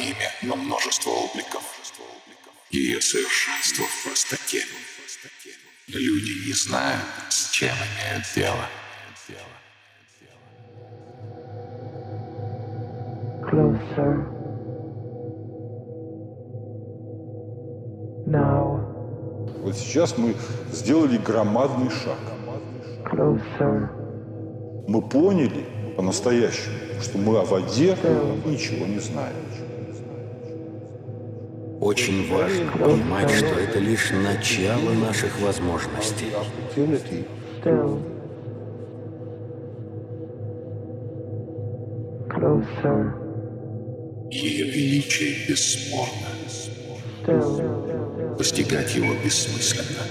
имя, но множество обликов. Ее совершенство в простоте. Люди не знают, с чем имеют дело. Closer. Now. Вот сейчас мы сделали громадный шаг. Closer. Мы поняли по-настоящему, что мы о воде ничего не знаем. Очень важно понимать, что это лишь начало наших возможностей. Ее величие бесспорно. Постигать его бессмысленно.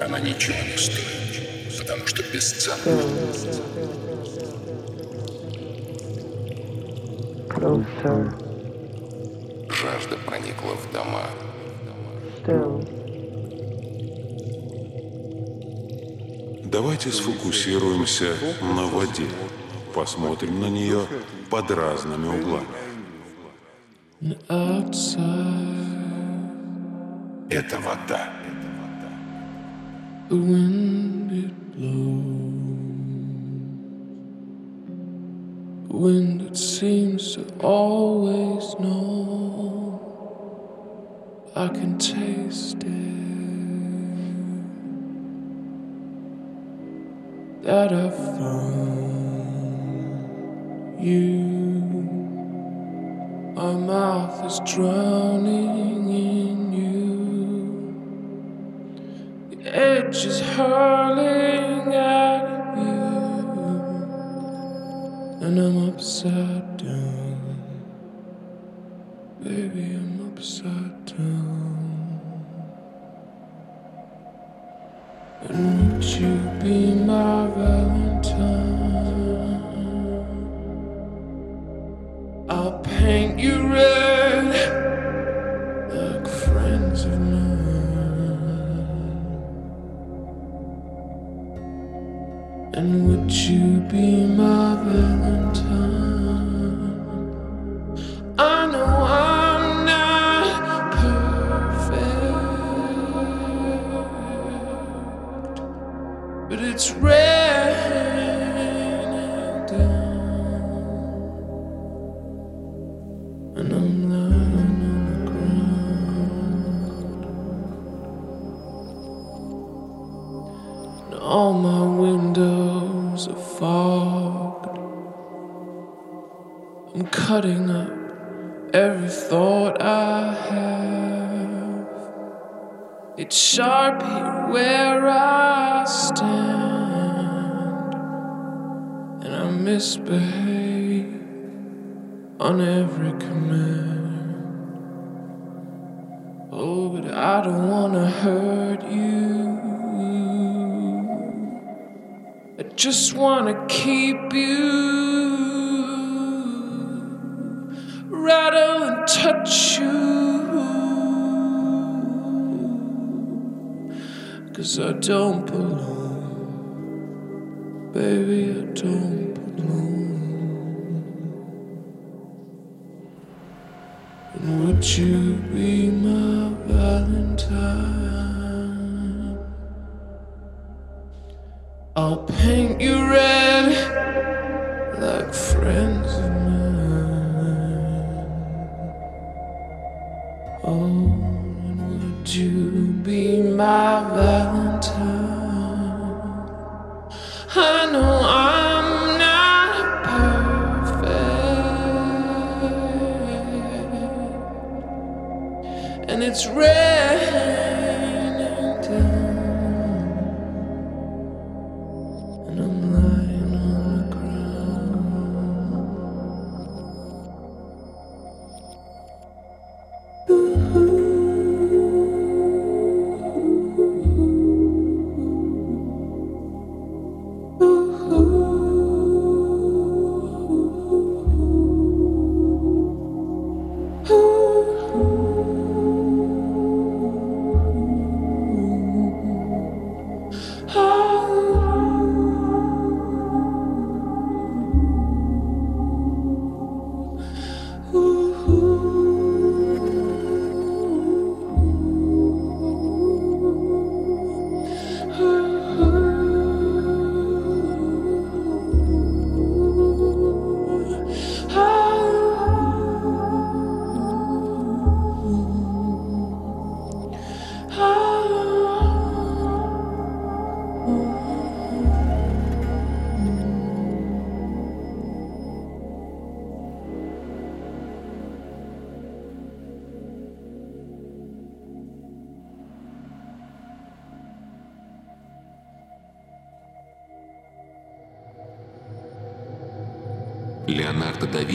Она ничего не стоит, потому что бесценна. Жажда проникла в дома. Still. Давайте сфокусируемся на воде. Посмотрим на нее под разными углами. Это вода. The wind it blows, wind it seems to always know. I can taste it. That I found you. My mouth is drowning in you. The edge is hurling at and I'm upside down. Baby, I'm upside down. And would you be my?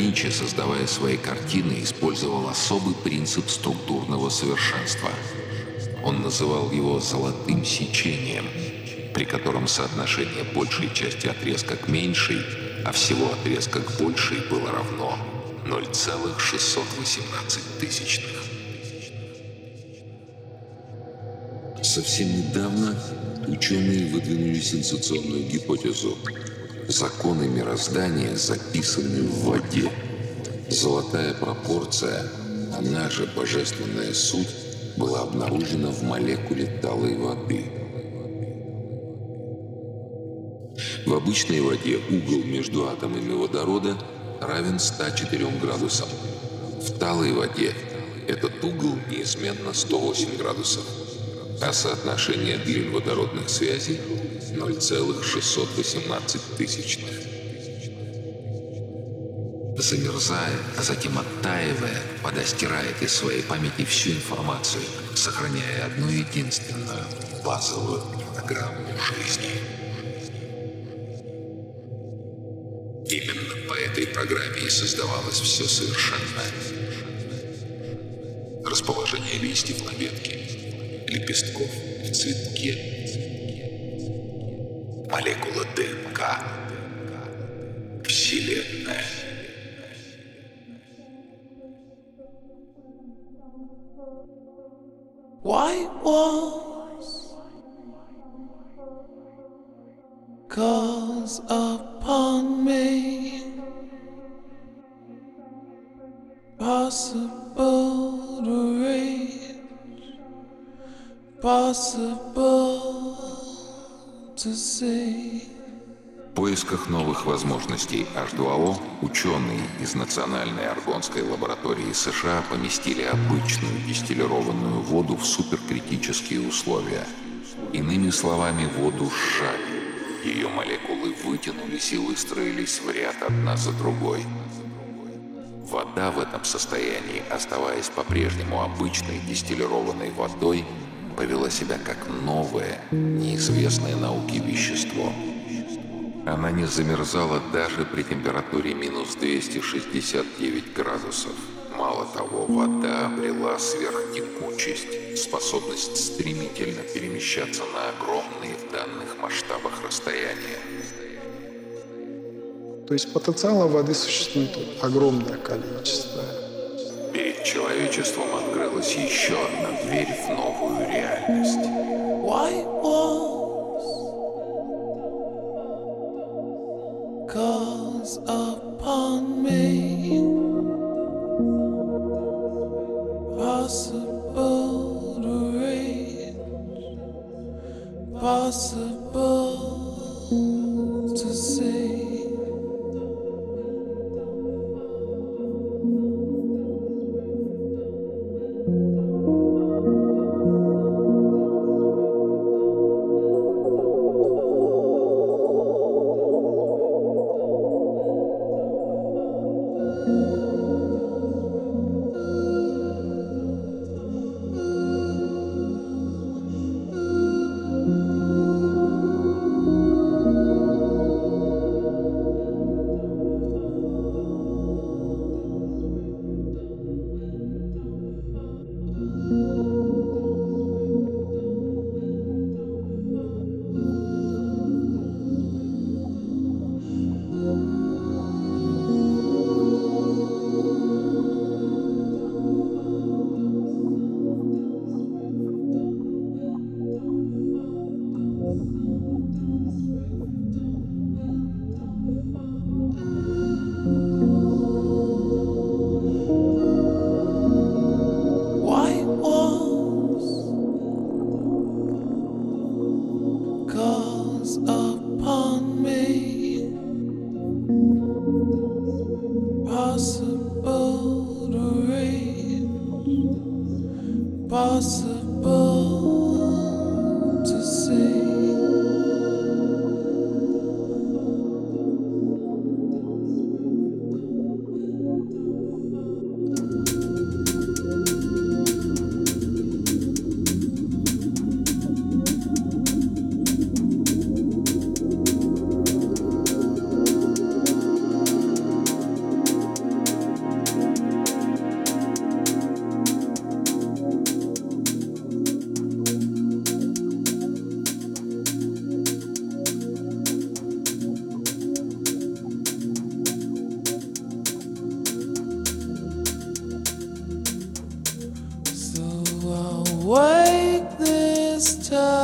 Винчи, создавая свои картины, использовал особый принцип структурного совершенства. Он называл его «золотым сечением», при котором соотношение большей части отрезка к меньшей, а всего отрезка к большей было равно 0,618 тысячных. Совсем недавно ученые выдвинули сенсационную гипотезу. Законы мироздания записаны в воде. Золотая пропорция, она же божественная суть, была обнаружена в молекуле талой воды. В обычной воде угол между атомами водорода равен 104 градусам. В талой воде этот угол неизменно 108 градусов а соотношение длин водородных связей 0,618 тысячных. Замерзая, а затем оттаивая, вода стирает из своей памяти всю информацию, сохраняя одну единственную базовую программу жизни. Именно по этой программе и создавалось все совершенное. Расположение листьев на ветке, лепестков в цветке. Молекула ДНК. Вселенная. White walls calls upon me. Possible to reach, possible. В поисках новых возможностей H2O ученые из Национальной аргонской лаборатории США поместили обычную дистиллированную воду в суперкритические условия. Иными словами, воду сжали. Ее молекулы вытянулись и выстроились в ряд одна за другой. Вода в этом состоянии, оставаясь по-прежнему обычной дистиллированной водой, повела себя как новое, неизвестное науке вещество. Она не замерзала даже при температуре минус 269 градусов. Мало того, вода обрела сверхтекучесть, способность стремительно перемещаться на огромные в данных масштабах расстояния. То есть потенциала воды существует огромное количество. Перед человечеством открылась еще одна дверь в новую реальность. White walls calls upon me. Possible to reach, possible wake this town.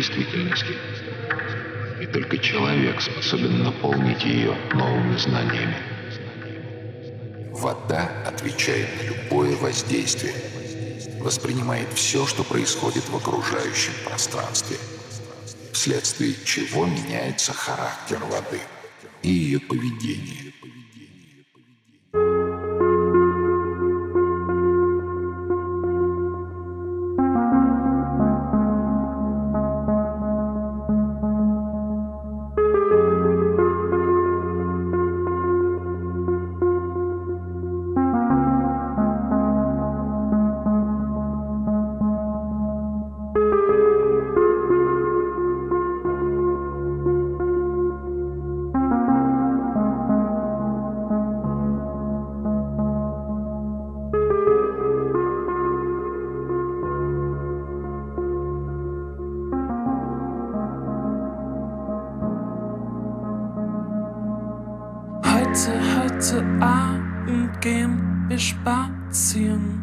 Действительности. И только человек способен наполнить ее новыми знаниями. Вода отвечает на любое воздействие, воспринимает все, что происходит в окружающем пространстве, вследствие чего меняется характер воды и ее поведение. Heute Abend gehen wir spazieren.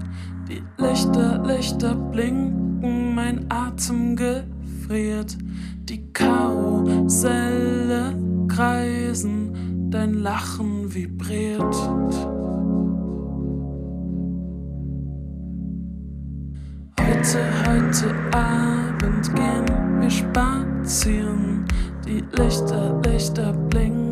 Die Lichter, Lichter blinken, mein Atem gefriert. Die Karusselle kreisen, dein Lachen vibriert. Heute, heute Abend gehen wir spazieren. Die Lichter, Lichter blinken,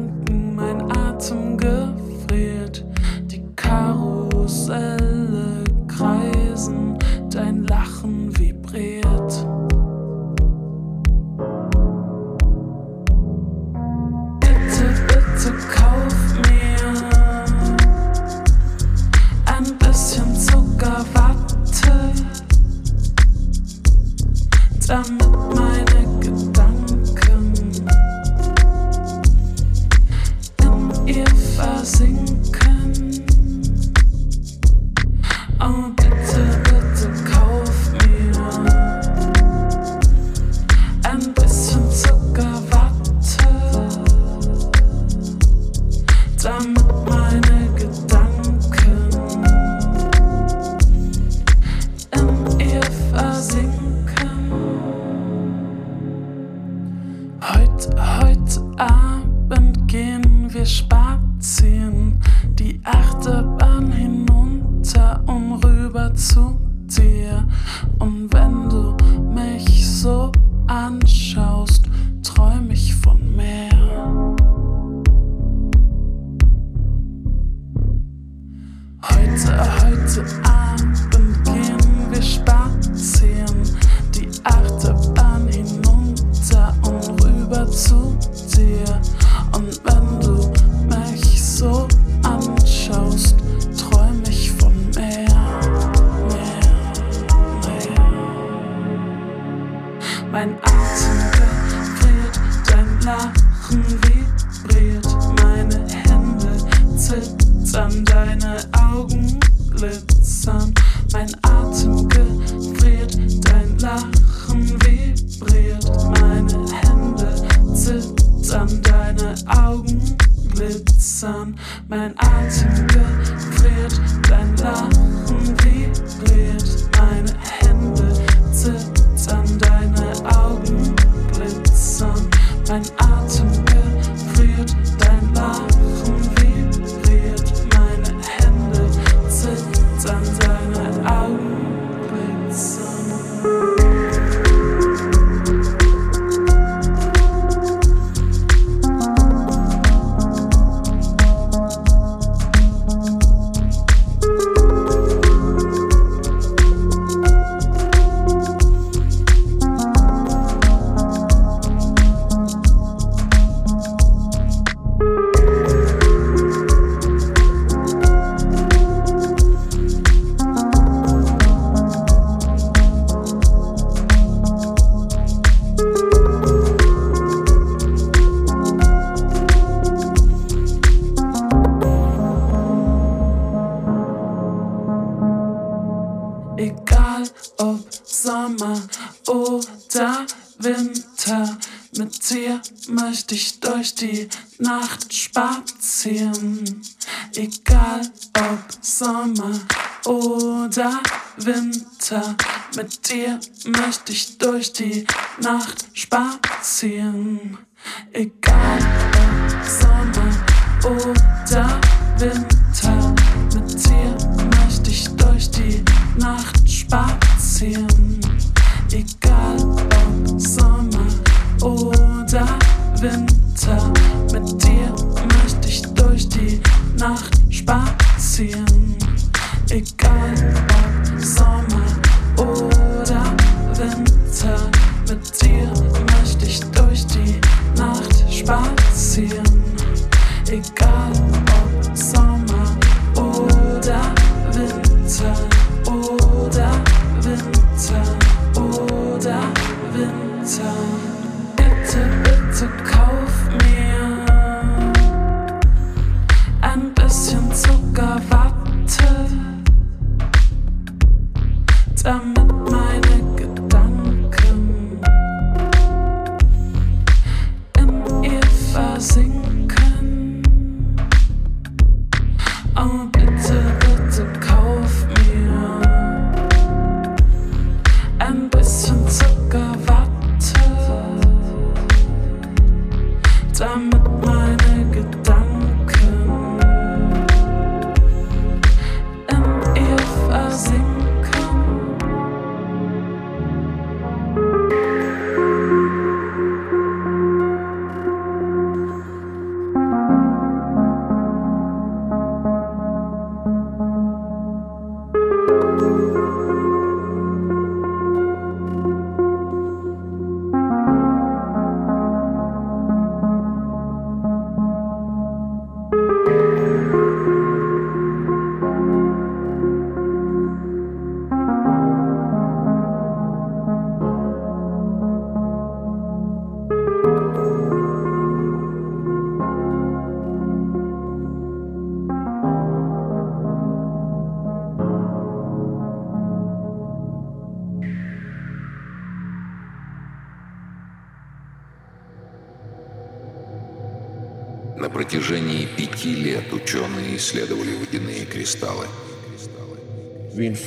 marque.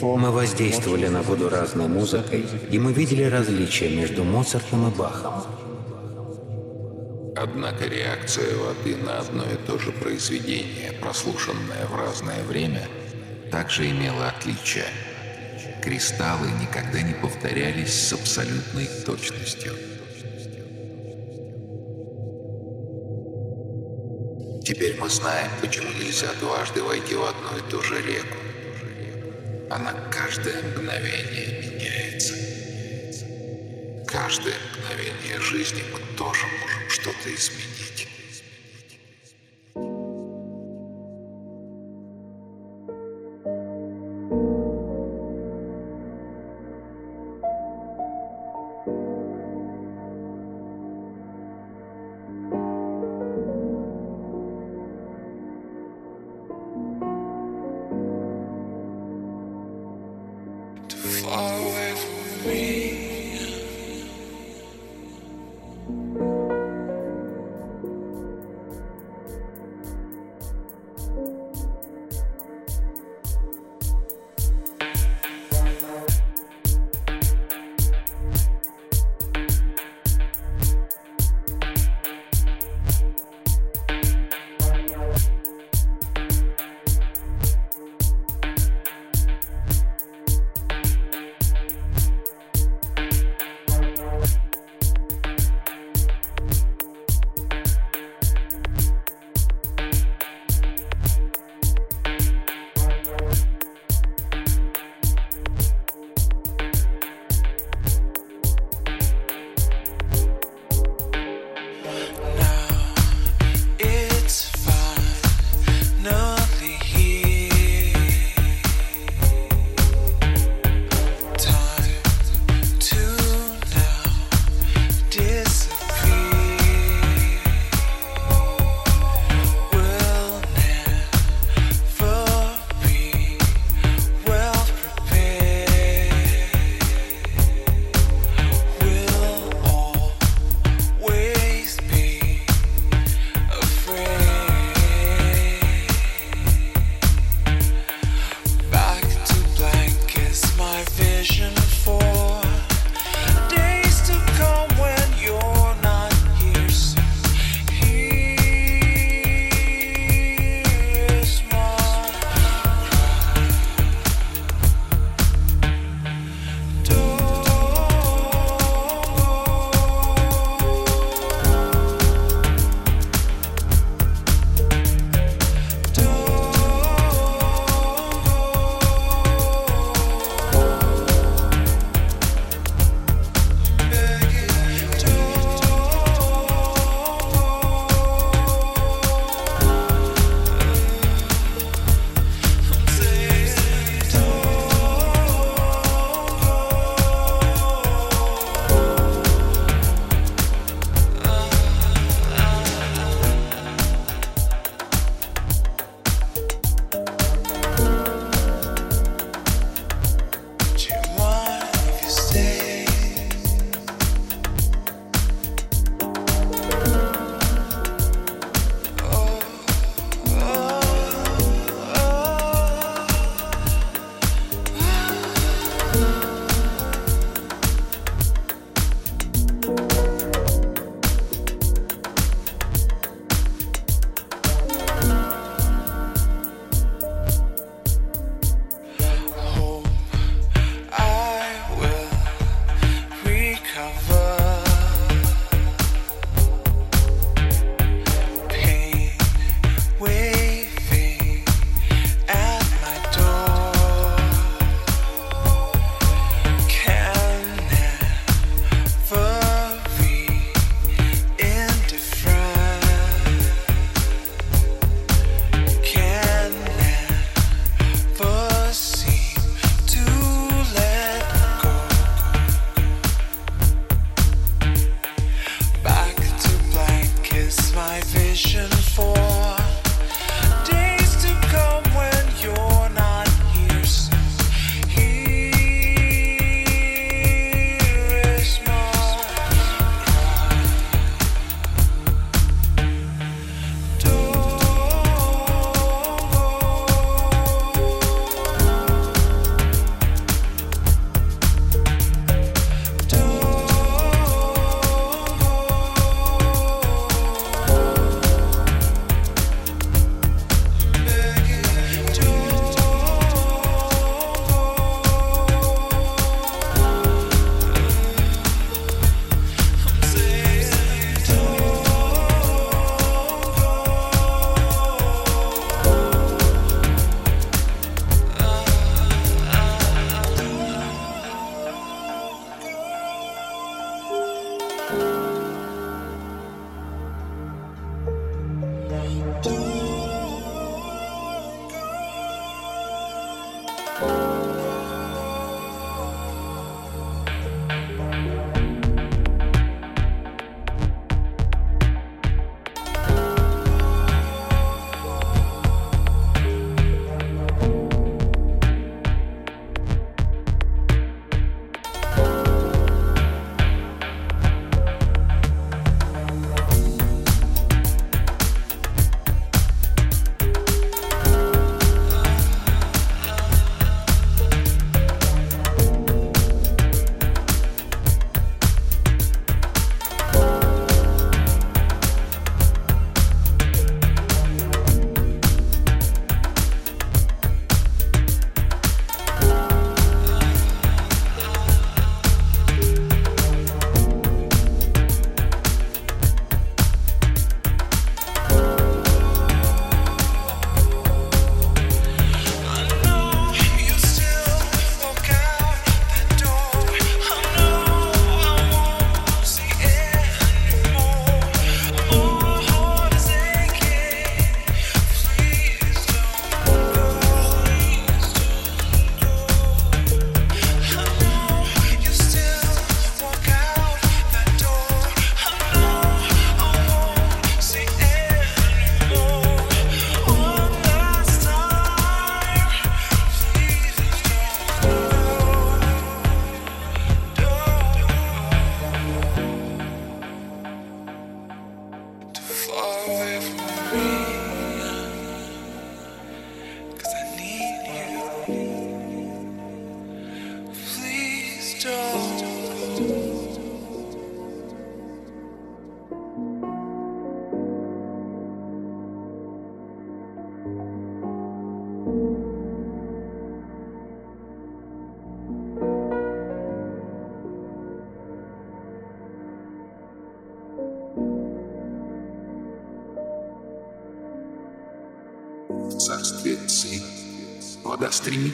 Мы воздействовали на воду разной музыкой, и мы видели различия между Моцартом и Бахом. Однако реакция воды на одно и то же произведение, прослушанное в разное время, также имела отличия. Кристаллы никогда не повторялись с абсолютной точностью. Теперь мы знаем, почему нельзя дважды войти в одну и ту же реку. Она каждое мгновение меняется. Каждое мгновение жизни мы тоже можем что-то изменить.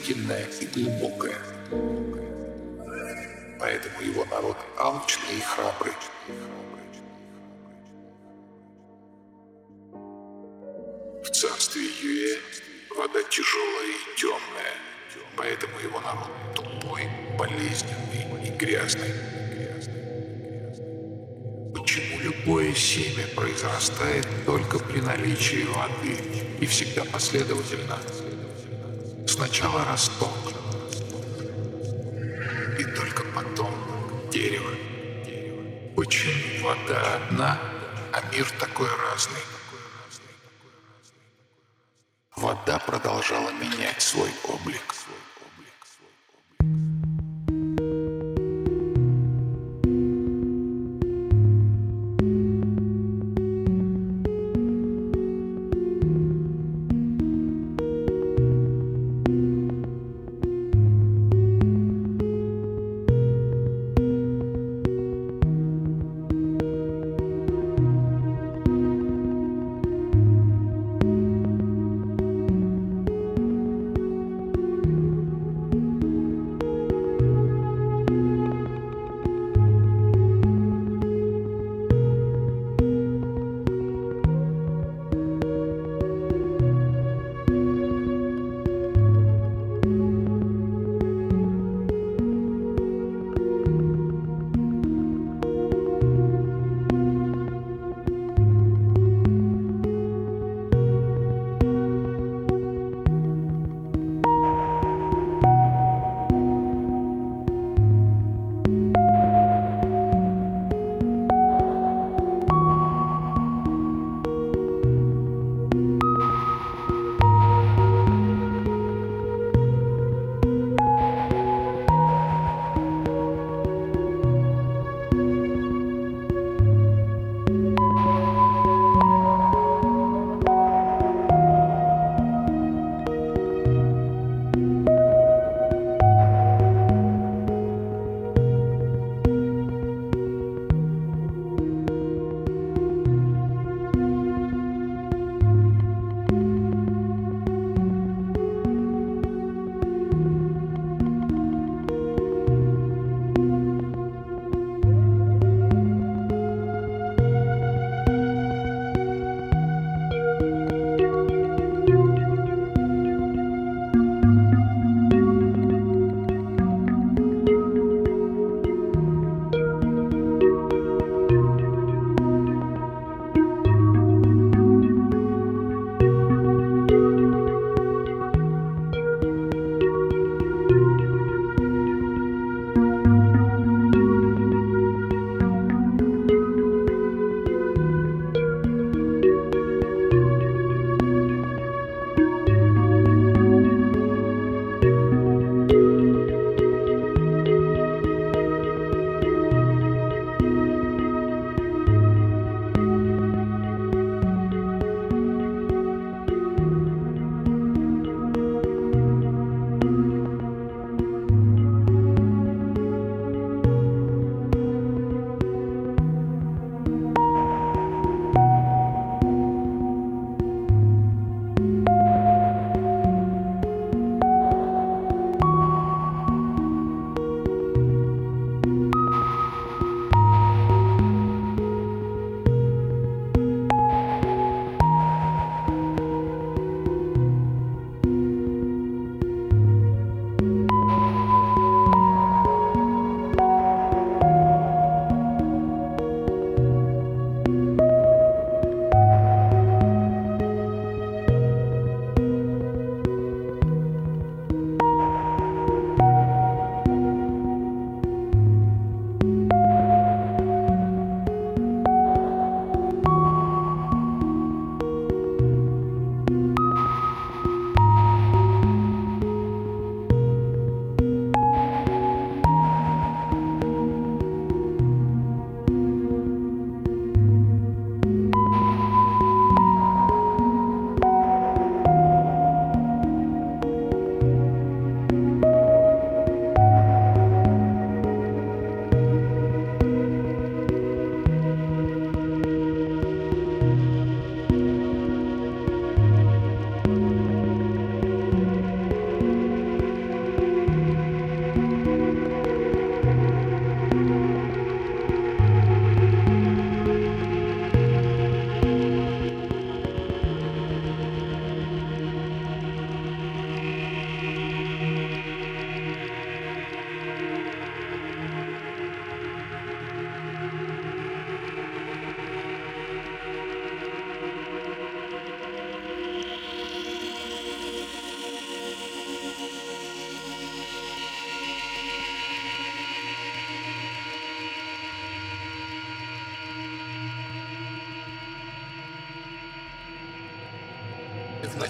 Стремительная и глубокая. Поэтому его народ алчный и храбрый. В царстве Юэ вода тяжелая и темная, поэтому его народ тупой, болезненный и грязный. Почему любое семя произрастает только при наличии воды и всегда последовательно? Сначала росток, и только потом дерево. Почему вода одна, а мир такой разный? Вода продолжала менять свой облик.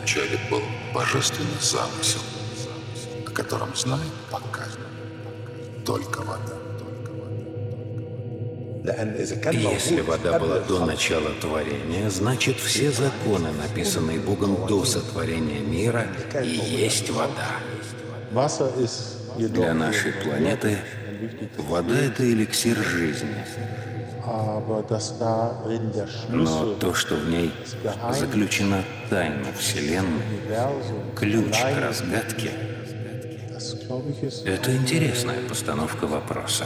Вначале был божественный замысел, о котором знает пока только вода. Если вода была до начала творения, значит все законы, написанные Богом до сотворения мира, и есть вода. Для нашей планеты вода — это эликсир жизни. Но то, что в ней заключена тайна Вселенной, ключ к разгадке, это интересная постановка вопроса.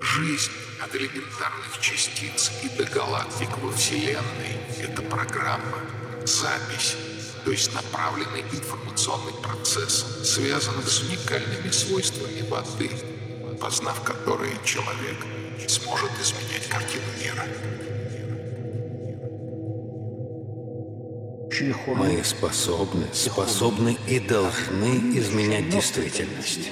Жизнь от элементарных частиц и до галактик во Вселенной — это программа, запись, то есть направленный информационный процесс, связанный с уникальными свойствами воды, познав которые человек сможет изменять картину мира. Мы способны, способны и должны изменять действительность.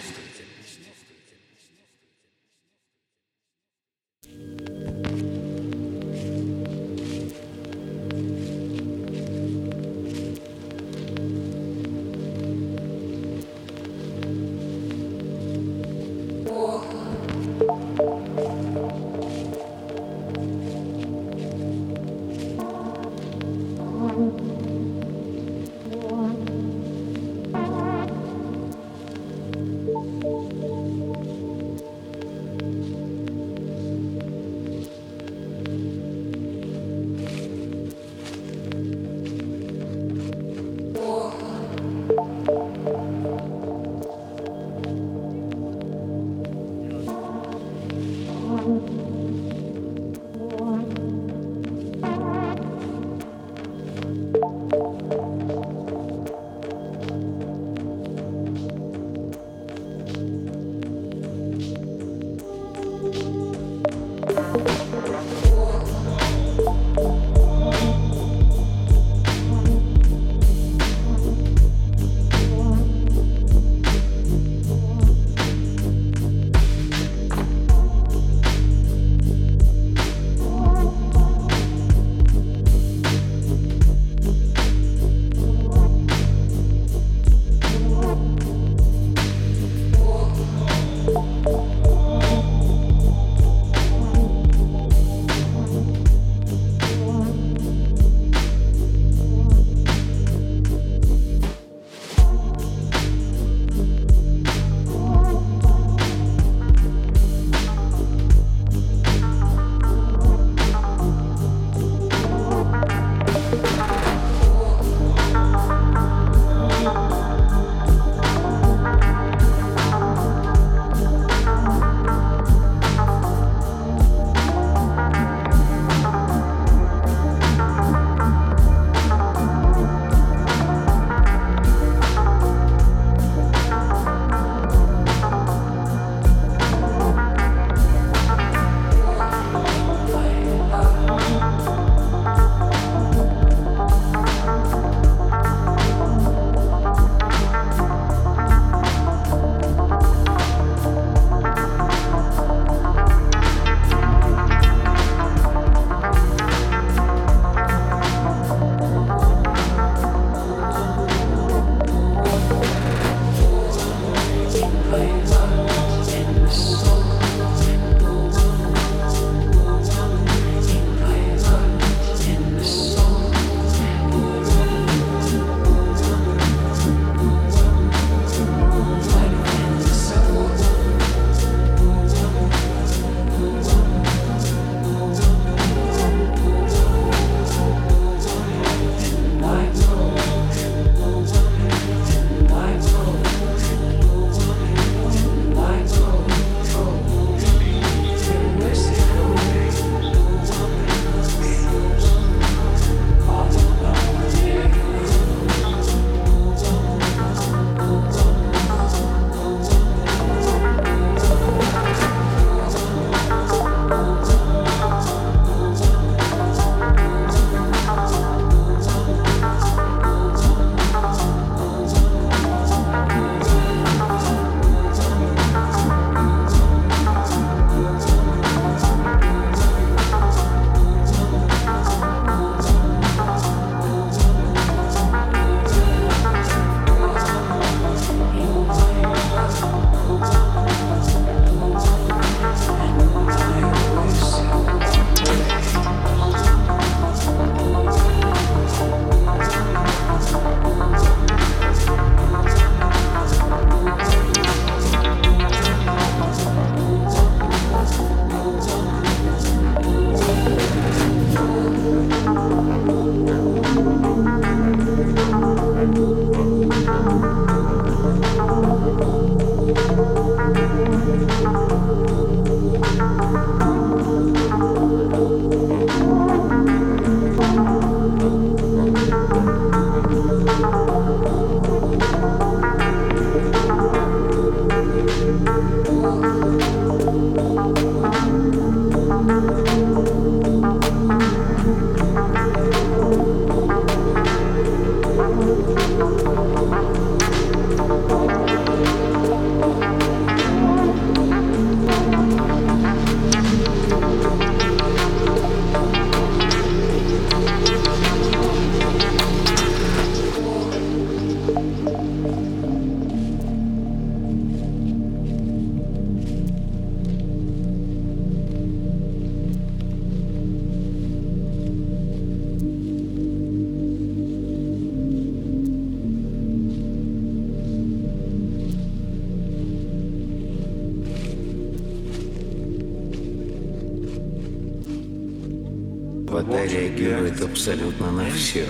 Абсолютно на все.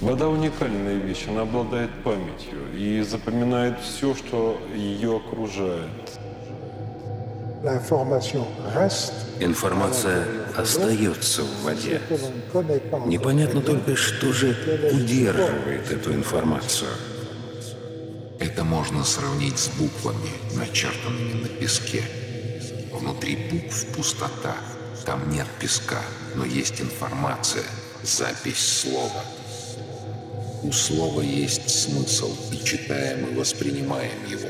Вода уникальная вещь, она обладает памятью и запоминает все, что ее окружает. Информация остается в воде. Непонятно только, что же удерживает эту информацию. Это можно сравнить с буквами, начертанными на песке. Внутри букв пустота. Там нет песка, но есть информация, запись слова. У слова есть смысл, и читая мы воспринимаем его.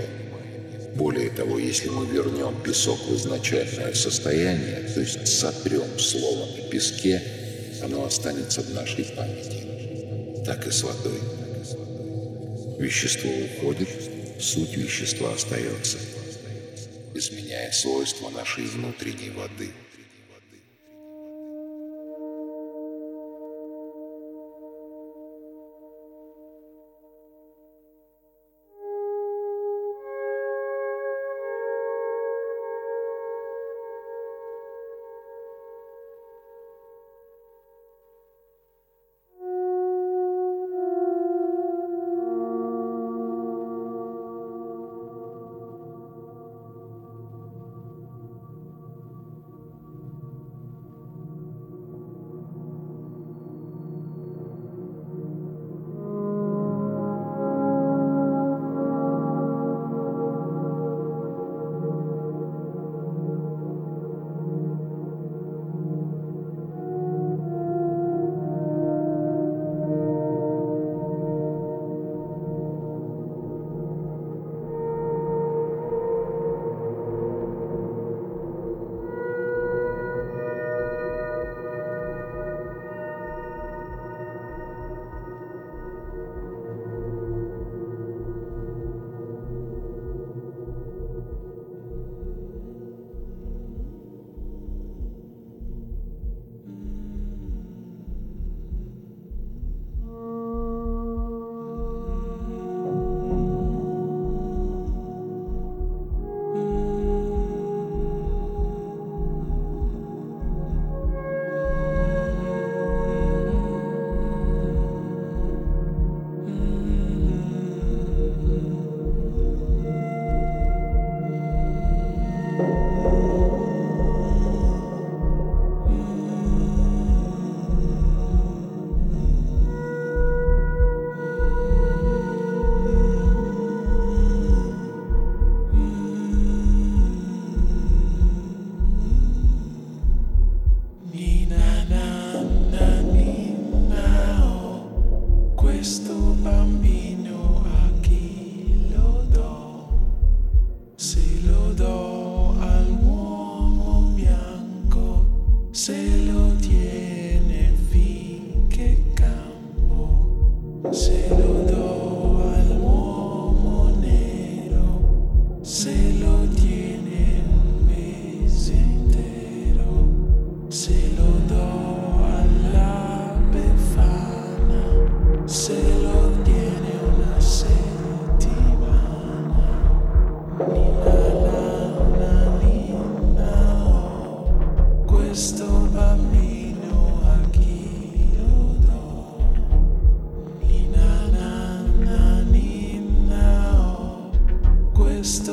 Более того, если мы вернем песок в изначальное состояние, то есть сотрем слово на песке, оно останется в нашей памяти. Так и с водой. Вещество уходит, суть вещества остается, изменяя свойства нашей внутренней воды.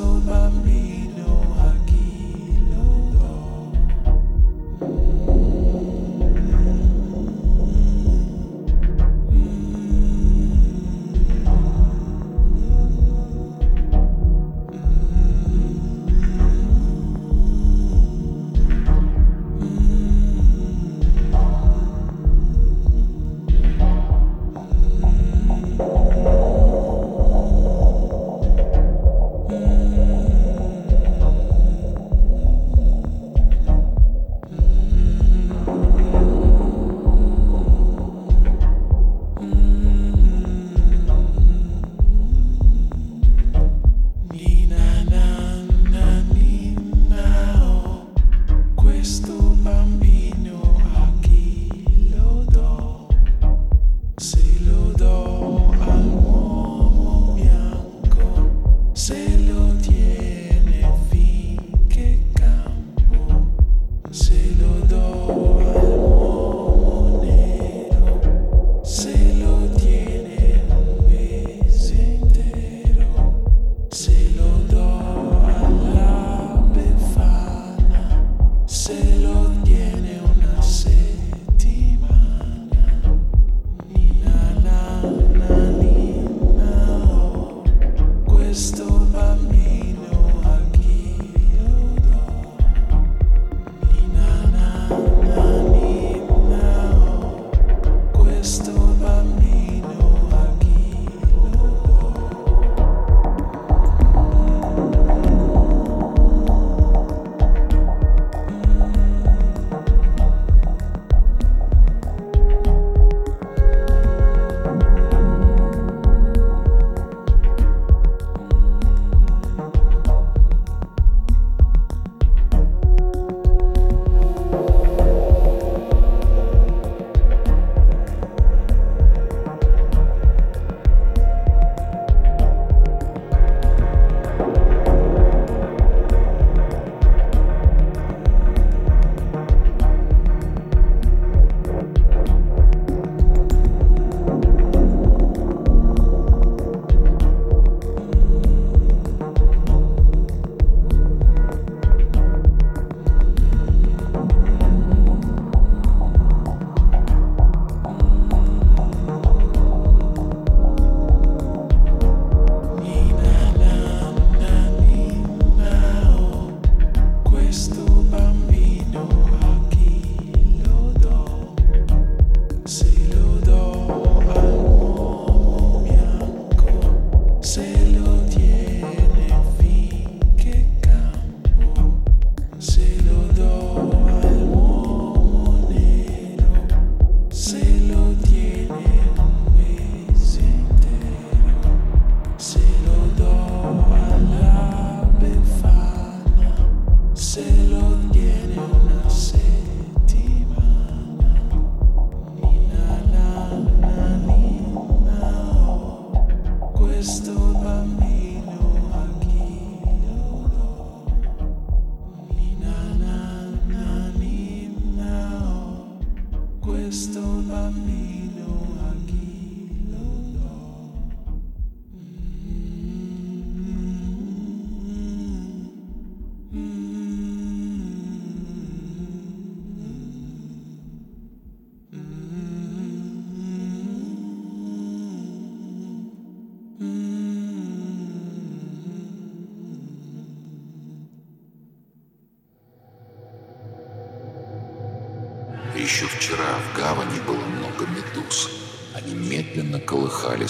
consume by me.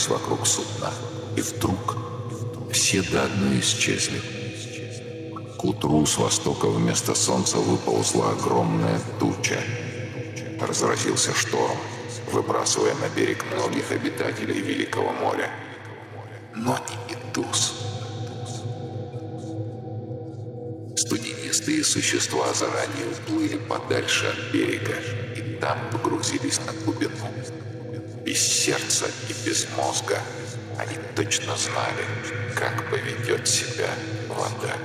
Колыхались вокруг судна. И вдруг все до одной исчезли. К утру с востока вместо солнца выползла огромная туча. Разразился шторм, выбрасывая на берег многих обитателей Великого моря. Но не медуз. Студенистые существа заранее уплыли подальше от берега и там погрузились на глубину. Без сердца и без мозга они точно знали, как поведет себя вода.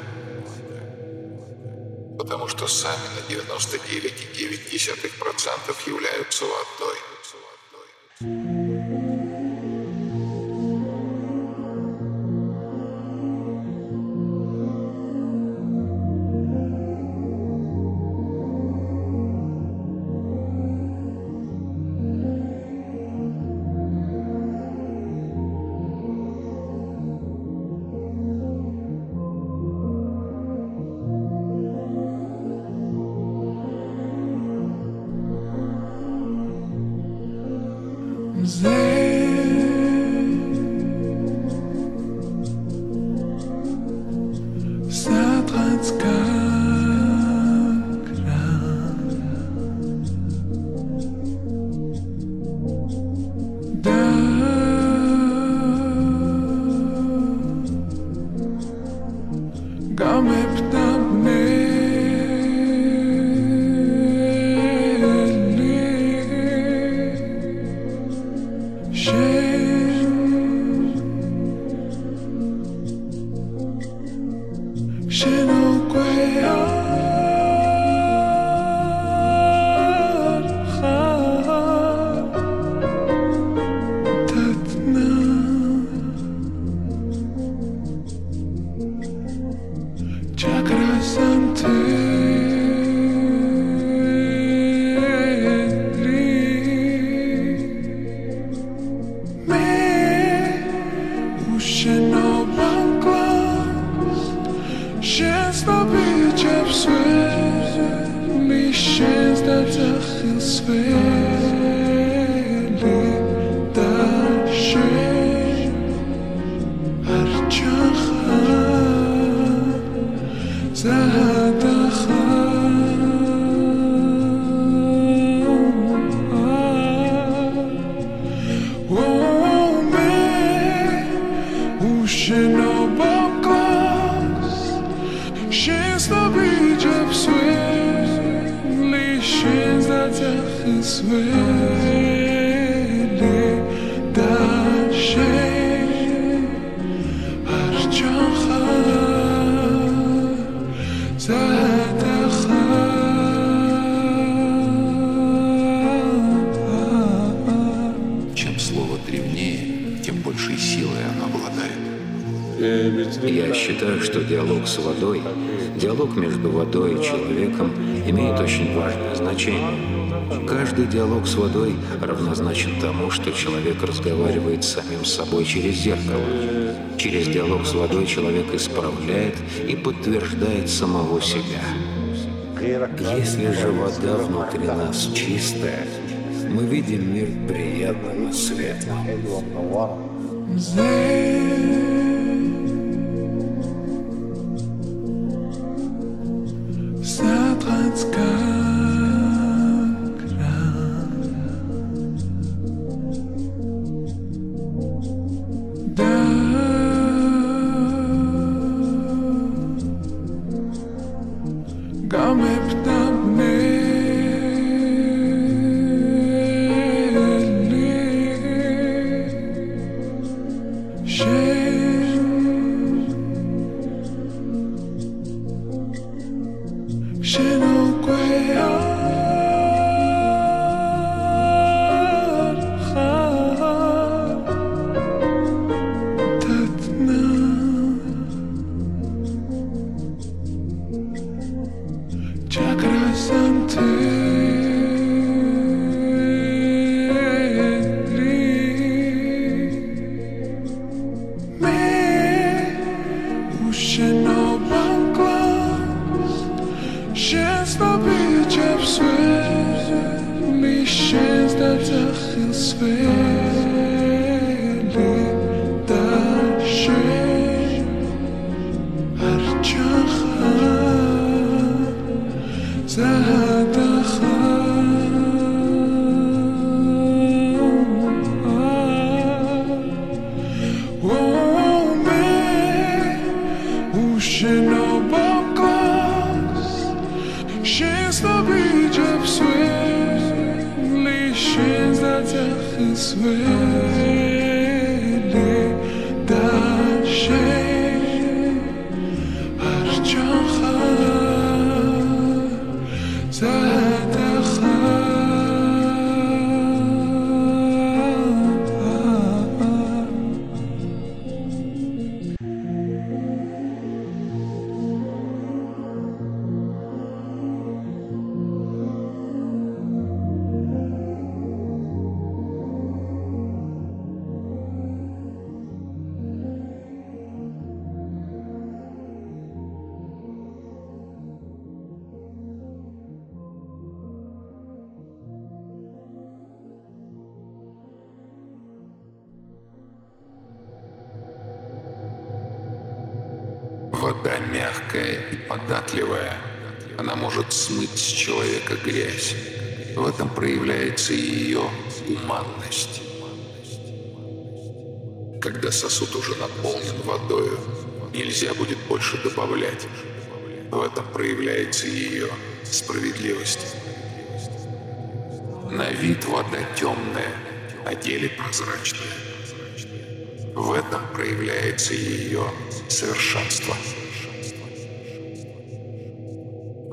Потому что сами на 99,9% являются водой. Тому, что человек разговаривает с самим собой через зеркало. Через диалог с водой человек исправляет и подтверждает самого себя. Если же вода внутри нас чистая, мы видим мир приятным и светлым.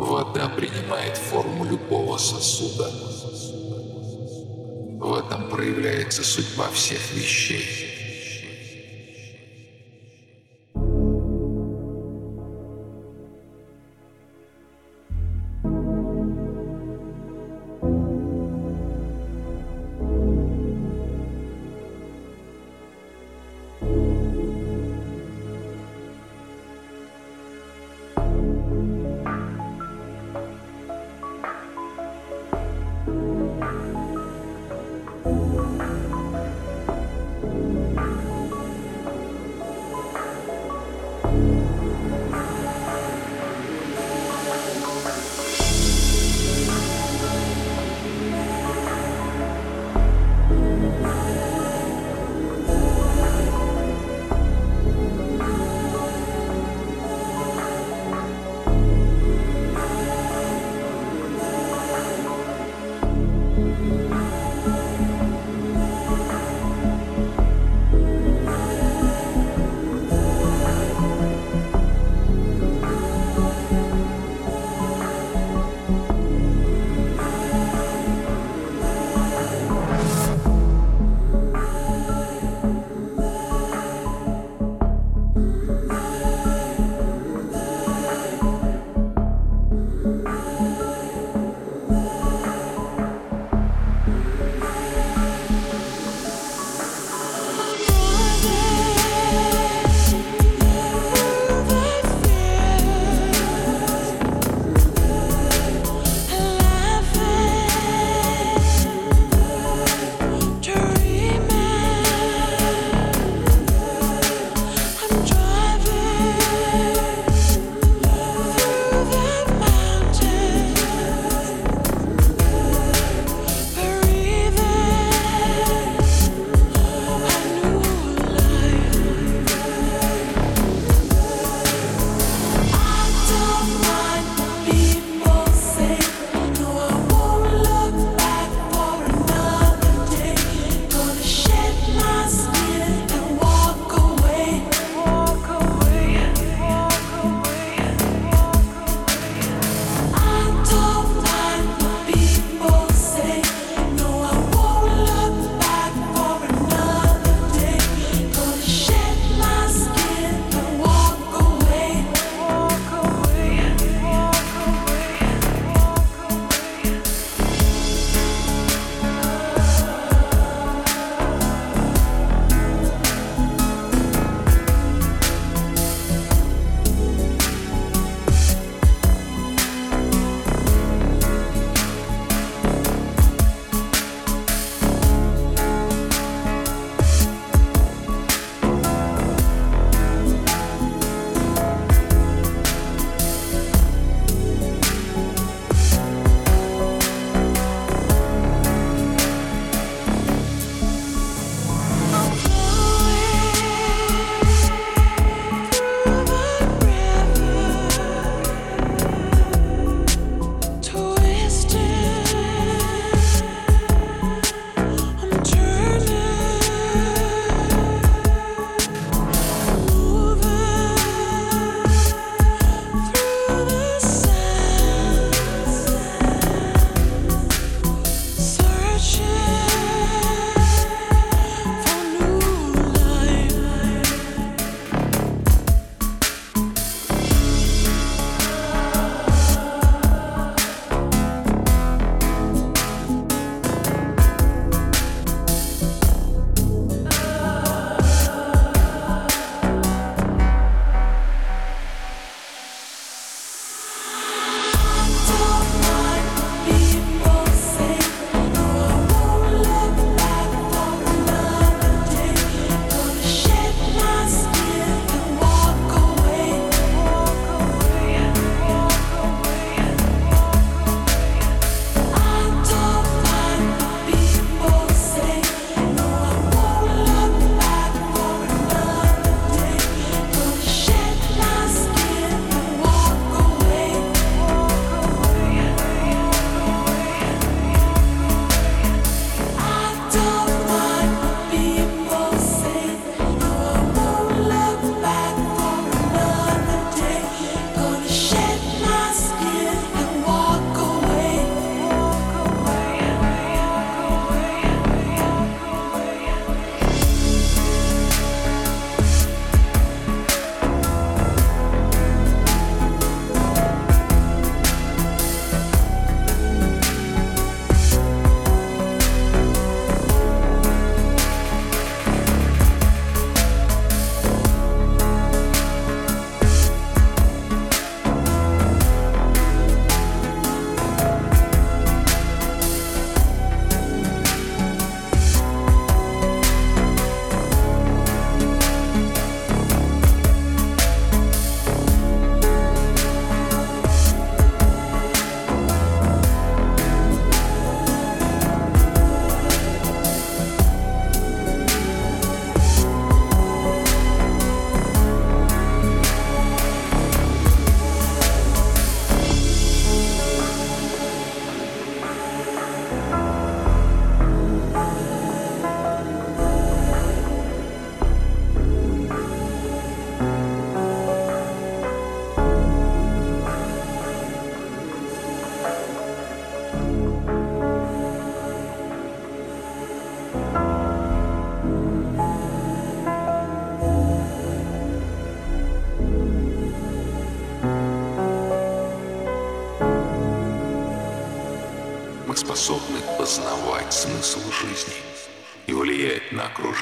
Вода принимает форму любого сосуда. В этом проявляется судьба всех вещей.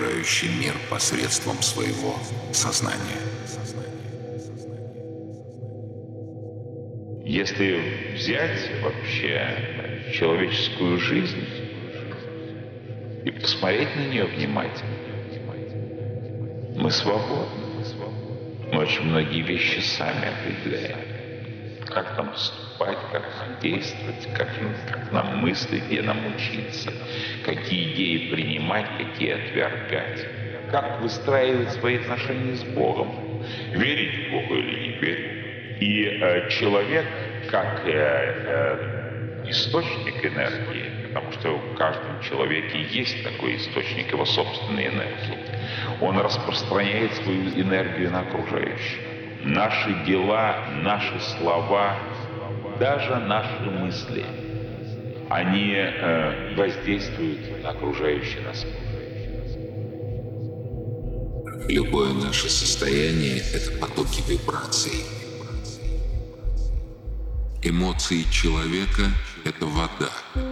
Окружающий мир посредством своего сознания. Если взять вообще человеческую жизнь и посмотреть на нее внимательно, мы свободны. Мы очень многие вещи сами определяем. Как нам поступать, как действовать, как, как нам мыслить, где нам учиться, какие идеи принимать, какие отвергать. Как выстраивать свои отношения с Богом. Верить в Бога или не верить. И э, человек, как э, э, источник энергии, потому что в каждом человеке есть такой источник его собственной энергии, он распространяет свою энергию на окружающих. Наши дела, наши слова, даже наши мысли, они э, воздействуют на окружающий нас. Любое наше состояние — это потоки вибраций. Эмоции человека — это вода.